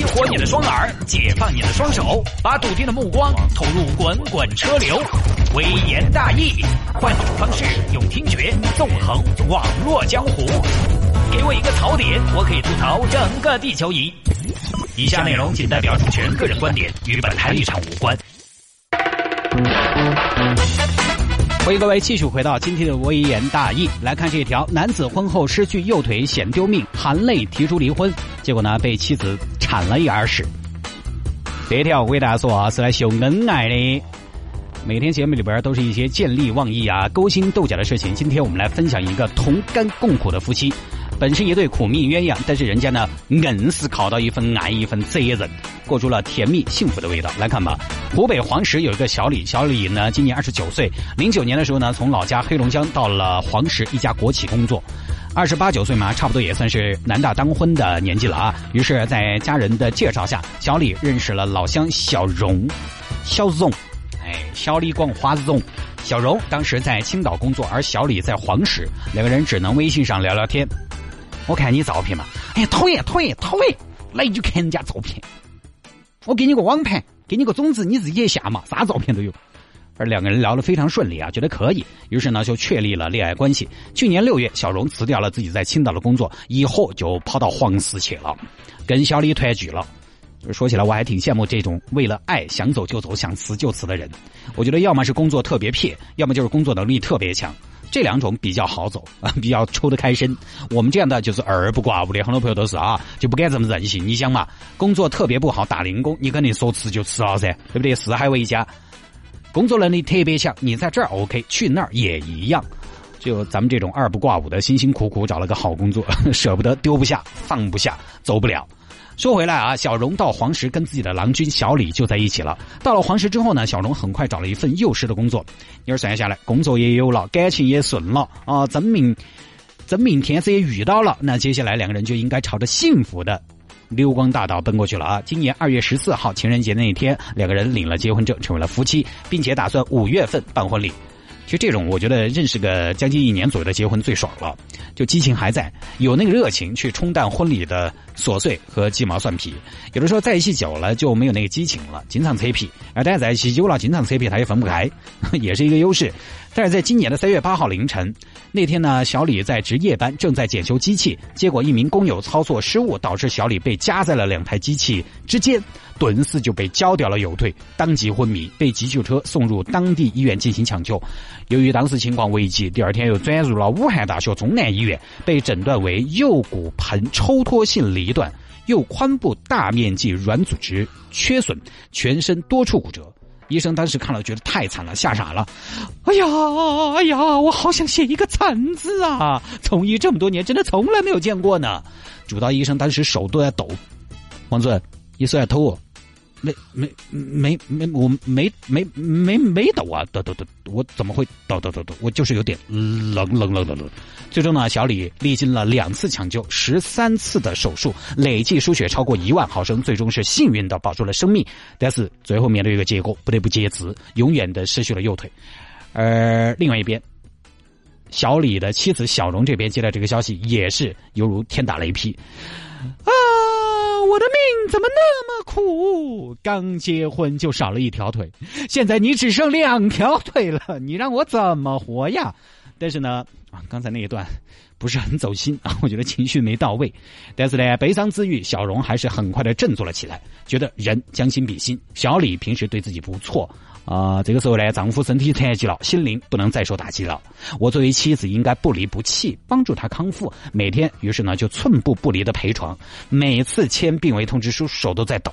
激活你的双耳，解放你的双手，把笃定的目光投入滚滚车流。微言大义，换种方式，用听觉纵横网络江湖。给我一个槽点，我可以吐槽整个地球仪。以下内容仅代表主持人个人观点，与本台立场无关。欢迎各位继续回到今天的微言大义，来看这条：男子婚后失去右腿险丢命，含泪提出离婚，结果呢被妻子铲了一耳屎。这条我给大家说啊，是来秀恩爱的。每天节目里边都是一些见利忘义啊、勾心斗角的事情。今天我们来分享一个同甘共苦的夫妻，本是一对苦命鸳鸯，但是人家呢硬是考到一份爱、一份责任，过出了甜蜜幸福的味道。来看吧，湖北黄石有一个小李，小李呢今年二十九岁，零九年的时候呢从老家黑龙江到了黄石一家国企工作，二十八九岁嘛，差不多也算是男大当婚的年纪了啊。于是，在家人的介绍下，小李认识了老乡小荣，小荣。哎小李广花荣，小荣当时在青岛工作，而小李在黄石，两个人只能微信上聊聊天。我看你照片嘛，哎呀，讨厌讨厌讨厌，来就看人家照片。我给你个网盘，给你个种子，你自己下嘛，啥照片都有。而两个人聊得非常顺利啊，觉得可以，于是呢就确立了恋爱关系。去年六月，小荣辞掉了自己在青岛的工作，以后就跑到黄石去了，跟小李团聚了。说起来，我还挺羡慕这种为了爱想走就走、想辞就辞的人。我觉得要么是工作特别撇，要么就是工作能力特别强。这两种比较好走啊，比较抽得开身。我们这样的就是二不挂五的，很多朋友都是啊，就不敢这么任性。你想嘛，工作特别不好打零工，你肯定说辞就辞了噻，对不对？四海为家，工作能力特别强，你在这儿 OK，去那儿也一样。就咱们这种二不挂五的，辛辛苦苦找了个好工作，舍不得丢不下、放不下、走不了。说回来啊，小荣到黄石跟自己的郎君小李就在一起了。到了黄石之后呢，小荣很快找了一份幼师的工作。你儿算下来，工作也有了，感情也顺了啊，真命真命天子也遇到了。那接下来两个人就应该朝着幸福的溜光大道奔过去了啊！今年二月十四号情人节那一天，两个人领了结婚证，成为了夫妻，并且打算五月份办婚礼。其实这种，我觉得认识个将近一年左右的结婚最爽了，就激情还在，有那个热情去冲淡婚礼的琐碎和鸡毛蒜皮。有的时候在一起久了就没有那个激情了，经常扯皮。而大家在一起久了，经常扯皮，他也分不开，也是一个优势。但是在今年的三月八号凌晨那天呢，小李在值夜班，正在检修机器，结果一名工友操作失误，导致小李被夹在了两台机器之间。顿时就被绞掉了右腿，当即昏迷，被急救车送入当地医院进行抢救。由于当时情况危急，第二天又转入了武汉大学中南医院，被诊断为右骨盆抽脱性离断、右髋部大面积软组织缺损、全身多处骨折。医生当时看了，觉得太惨了，吓傻了。哎呀，哎呀，我好想写一个惨字啊！从医这么多年，真的从来没有见过呢。主刀医生当时手都在抖。王尊，你手在抖。没没没没我没没没没抖啊抖抖抖我怎么会抖抖抖抖我就是有点冷冷冷冷冷。最终呢，小李历经了两次抢救、十三次的手术，累计输血超过一万毫升，最终是幸运的保住了生命。但是最后面对一个结果，不得不截肢，永远的失去了右腿。而另外一边，小李的妻子小荣这边接到这个消息，也是犹如天打雷劈啊！我的命怎么那么苦？刚结婚就少了一条腿，现在你只剩两条腿了，你让我怎么活呀？但是呢，啊，刚才那一段不是很走心啊，我觉得情绪没到位。但是呢，悲伤自愈，小荣还是很快的振作了起来，觉得人将心比心，小李平时对自己不错。啊，这个时候呢，丈夫身体残疾了，心灵不能再受打击了。我作为妻子，应该不离不弃，帮助他康复。每天，于是呢，就寸步不离的陪床。每次签病危通知书，手都在抖。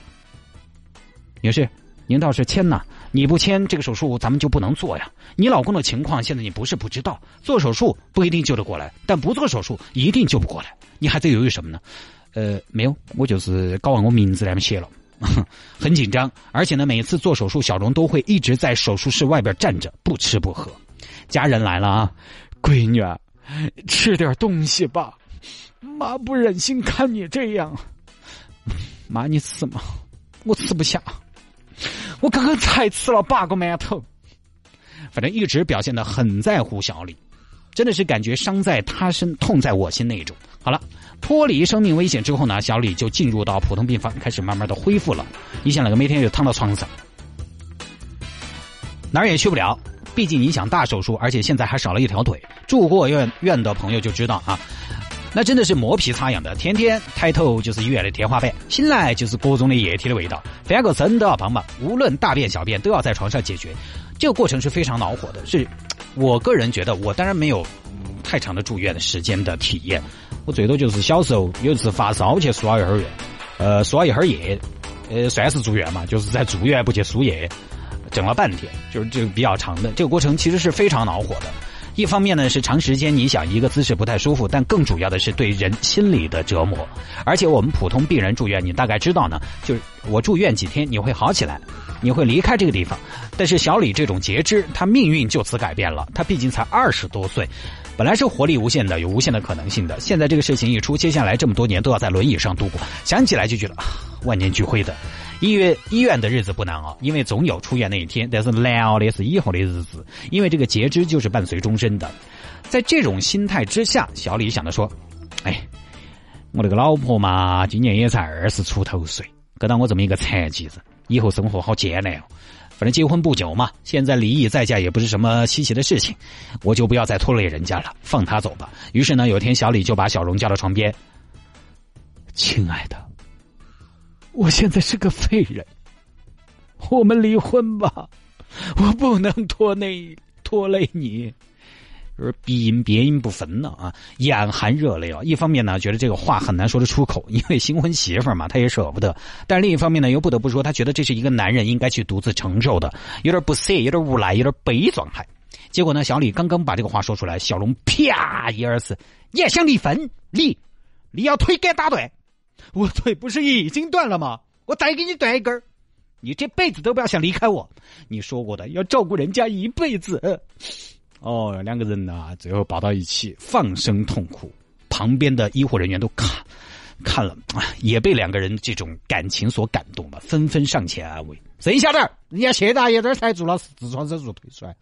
女士，您倒是签呐！你不签，这个手术咱们就不能做呀。你老公的情况，现在你不是不知道，做手术不一定救得过来，但不做手术一定救不过来。你还在犹豫什么呢？呃，没有，我就是搞完我名字那么写了。很紧张，而且呢，每次做手术，小荣都会一直在手术室外边站着，不吃不喝。家人来了啊，闺女，吃点东西吧，妈不忍心看你这样。妈，你吃吗？我吃不下，我刚刚才吃了八个馒头。反正一直表现的很在乎小李。真的是感觉伤在他身，痛在我心那一种。好了，脱离生命危险之后呢，小李就进入到普通病房，开始慢慢的恢复了。你想那个每天就躺到床上，哪儿也去不了。毕竟你想大手术，而且现在还少了一条腿。住过院院的朋友就知道啊，那真的是磨皮擦痒的，天天抬头就是医院的天花板，醒来就是各种的液体的味道，翻个身都要帮忙，无论大便小便都要在床上解决。这个过程是非常恼火的。是我个人觉得，我当然没有太长的住院的时间的体验，我最多就是小时候有一次发烧去输了一会儿院，呃，输了一会儿液，呃，算是住院嘛，就是在住院不去输液。整了半天，就是这个比较长的这个过程，其实是非常恼火的。一方面呢是长时间你想一个姿势不太舒服，但更主要的是对人心理的折磨。而且我们普通病人住院，你大概知道呢，就是我住院几天你会好起来，你会离开这个地方。但是小李这种截肢，他命运就此改变了。他毕竟才二十多岁，本来是活力无限的，有无限的可能性的。现在这个事情一出，接下来这么多年都要在轮椅上度过，想起来就觉得万念俱灰的。医院医院的日子不难熬，因为总有出院那一天。但是难熬的是以后的日子，因为这个截肢就是伴随终身的。在这种心态之下，小李想着说：“哎，我那个老婆嘛，今年也才二十出头岁，搁到我这么一个残疾人，以后生活好艰难哦。反正结婚不久嘛，现在离异再嫁也不是什么稀奇的事情，我就不要再拖累人家了，放他走吧。”于是呢，有天小李就把小荣叫到床边：“亲爱的。”我现在是个废人，我们离婚吧，我不能拖累拖累你，就是鼻音别音不分了啊，眼含热泪啊。一方面呢，觉得这个话很难说得出口，因为新婚媳妇嘛，他也舍不得；但另一方面呢，又不得不说，他觉得这是一个男人应该去独自承受的，有点不舍，有点无奈，有点悲壮还。结果呢，小李刚刚把这个话说出来，小龙啪一耳屎，你还想离婚？离，你要腿给打断。我腿不是已经断了吗？我再给你断一根，你这辈子都不要想离开我。你说过的要照顾人家一辈子。哦，两个人呐，最后抱到一起，放声痛哭。旁边的医护人员都看看了，也被两个人这种感情所感动了，纷纷上前安慰：“谁晓得，人家谢大爷这才做了痔疮手术腿摔。”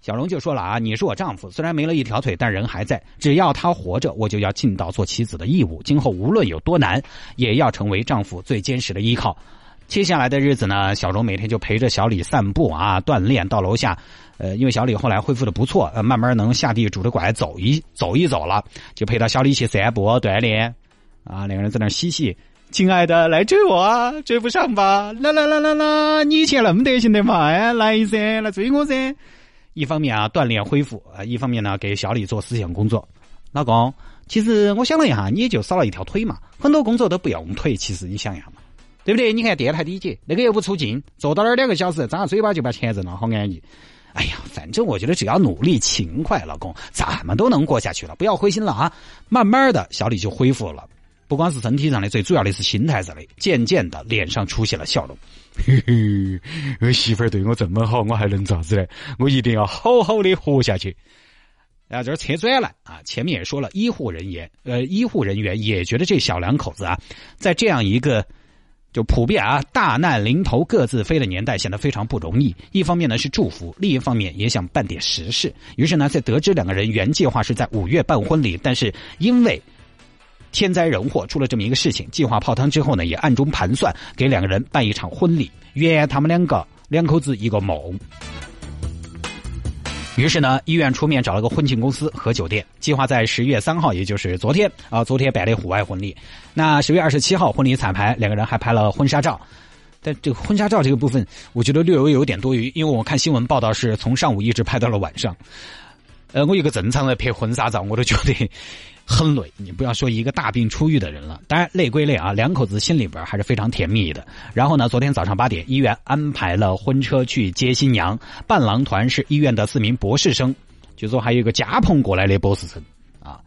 小龙就说了啊，你是我丈夫，虽然没了一条腿，但人还在。只要他活着，我就要尽到做妻子的义务。今后无论有多难，也要成为丈夫最坚实的依靠。接下来的日子呢，小荣每天就陪着小李散步啊，锻炼。到楼下，呃，因为小李后来恢复的不错，呃，慢慢能下地拄着拐走一走一走了，就陪到小李去散步锻炼。啊，两个人在那嬉戏。亲爱的，来追我啊，追不上吧？啦啦啦啦啦，你以前那么德行的嘛？哎，来噻，来追我噻。一方面啊锻炼恢复啊，一方面呢给小李做思想工作。老公，其实我想了一下，你也就少了一条腿嘛，很多工作都不用腿。其实你想一下嘛，对不对？你看电台 DJ 那个又不出镜，坐到那儿两个小时，张下嘴巴就把钱挣了，好安逸。哎呀，反正我觉得只要努力勤快，老公怎么都能过下去了。不要灰心了啊，慢慢的小李就恢复了。不光是身体上的，最主要的是心态上的。渐渐的，脸上出现了笑容。嘿嘿，我媳妇儿对我这么好，我还能咋子呢？我一定要好好的活下去。啊，这车转了啊！前面也说了，医护人员，呃，医护人员也觉得这小两口子啊，在这样一个就普遍啊大难临头各自飞的年代，显得非常不容易。一方面呢是祝福，另一方面也想办点实事。于是呢，在得知两个人原计划是在五月办婚礼，但是因为。天灾人祸出了这么一个事情，计划泡汤之后呢，也暗中盘算给两个人办一场婚礼，圆他们两个两口子一个梦。于是呢，医院出面找了个婚庆公司和酒店，计划在十一月三号，也就是昨天啊，昨天摆了户外婚礼。那十月二十七号婚礼彩排，两个人还拍了婚纱照。但这个婚纱照这个部分，我觉得略微有点多余，因为我看新闻报道是从上午一直拍到了晚上。呃，我一个正常的拍婚纱照，我都觉得。很累，你不要说一个大病初愈的人了。当然累归累啊，两口子心里边还是非常甜蜜的。然后呢，昨天早上八点，医院安排了婚车去接新娘，伴郎团是医院的四名博士生，据说还有一个夹蓬过来的博士生啊。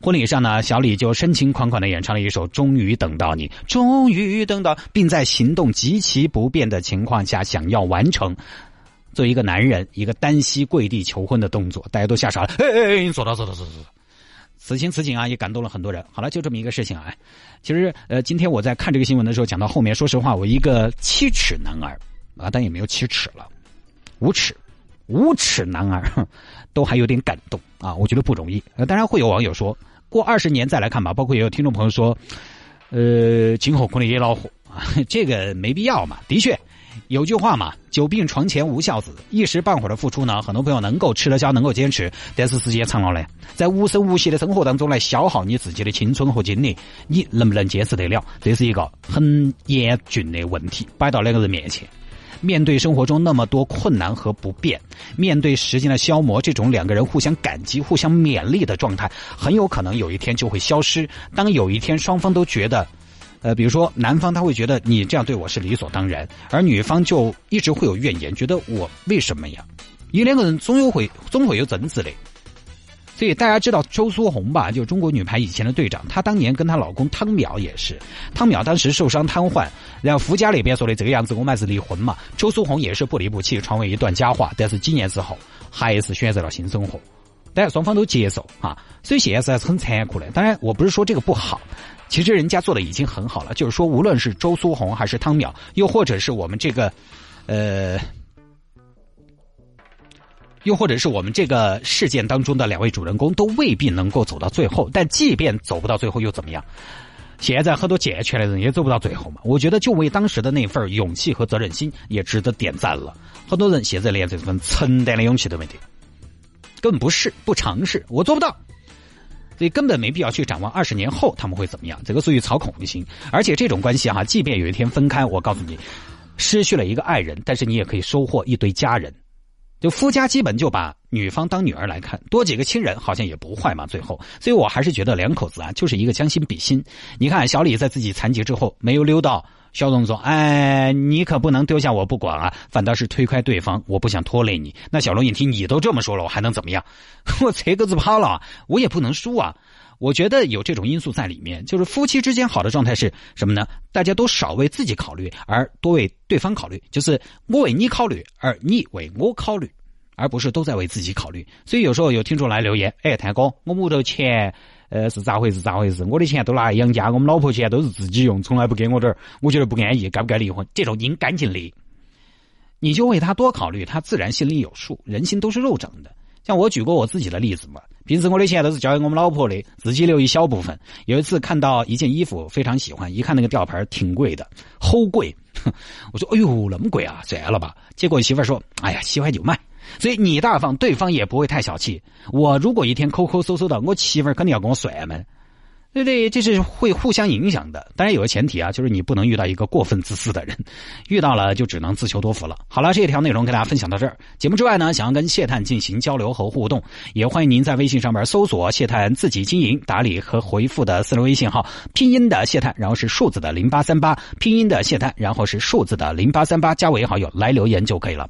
婚礼上呢，小李就深情款款的演唱了一首《终于等到你》，终于等到，并在行动极其不便的情况下想要完成，作为一个男人一个单膝跪地求婚的动作，大家都吓傻了。哎哎哎，坐到坐到坐到坐。此情此景啊，也感动了很多人。好了，就这么一个事情啊。其实，呃，今天我在看这个新闻的时候，讲到后面，说实话，我一个七尺男儿啊，但也没有七尺了，五尺，无耻男儿，都还有点感动啊！我觉得不容易。当然会有网友说过二十年再来看吧，包括也有听众朋友说，呃，今后可能也恼火啊，这个没必要嘛。的确，有句话嘛，“久病床前无孝子”，一时半会儿的付出呢，很多朋友能够吃得消，能够坚持，但是时间长了呢，在无声无息的生活当中来消耗你自己的青春和精力，你能不能坚持得了？这是一个很严峻的问题，摆到两个人面前。面对生活中那么多困难和不便，面对时间的消磨，这种两个人互相感激、互相勉励的状态，很有可能有一天就会消失。当有一天双方都觉得，呃，比如说男方他会觉得你这样对我是理所当然，而女方就一直会有怨言，觉得我为什么呀？你两个人总有会总会有争执的。所以大家知道周苏红吧？就中国女排以前的队长，她当年跟她老公汤淼也是。汤淼当时受伤瘫痪，然后夫家那边说的这个样子，我们还是离婚嘛。周苏红也是不离不弃，传为一段佳话。但是几年之后，还是选择了新生活，但双方都接受啊。所以现在还是很残酷的。当然，我不是说这个不好，其实人家做的已经很好了。就是说，无论是周苏红还是汤淼，又或者是我们这个，呃。又或者是我们这个事件当中的两位主人公都未必能够走到最后，但即便走不到最后又怎么样？现在很多健全的人也走不到最后嘛。我觉得就为当时的那份勇气和责任心也值得点赞了。很多人现在连这份承担的勇气都没得，根本不是不尝试，我做不到，所以根本没必要去展望二十年后他们会怎么样。这个属于操控心，而且这种关系哈，即便有一天分开，我告诉你，失去了一个爱人，但是你也可以收获一堆家人。就夫家基本就把女方当女儿来看，多几个亲人好像也不坏嘛。最后，所以我还是觉得两口子啊，就是一个将心比心。你看小李在自己残疾之后没有溜到肖总说：“哎，你可不能丢下我不管啊！”反倒是推开对方，我不想拖累你。那小龙一听你都这么说了，我还能怎么样？我贼个子跑了，我也不能输啊。我觉得有这种因素在里面，就是夫妻之间好的状态是什么呢？大家都少为自己考虑，而多为对方考虑，就是我为你考虑，而你为我考虑，而不是都在为自己考虑。所以有时候有听众来留言，哎，谭哥，我屋头钱，呃，是咋回事？咋回事？我的钱都拿来养家，我们老婆钱都是自己用，从来不给我点儿，我觉得不安逸，该不该离婚？这种应赶紧离，你就为他多考虑，他自然心里有数。人心都是肉长的。像我举过我自己的例子嘛，平时我的钱都是交给我们老婆的，自己留一小部分。有一次看到一件衣服非常喜欢，一看那个吊牌挺贵的，好贵，我说哎呦那么贵啊，算了吧。结果媳妇儿说，哎呀喜欢就买。所以你大方，对方也不会太小气。我如果一天抠抠搜搜的，我媳妇儿肯定要跟我甩门。对对，这是会互相影响的。当然有个前提啊，就是你不能遇到一个过分自私的人，遇到了就只能自求多福了。好了，这一条内容跟大家分享到这儿。节目之外呢，想要跟谢探进行交流和互动，也欢迎您在微信上面搜索“谢探自己经营打理和回复”的私人微信号，拼音的谢探，然后是数字的零八三八，拼音的谢探，然后是数字的零八三八，加为好友来留言就可以了。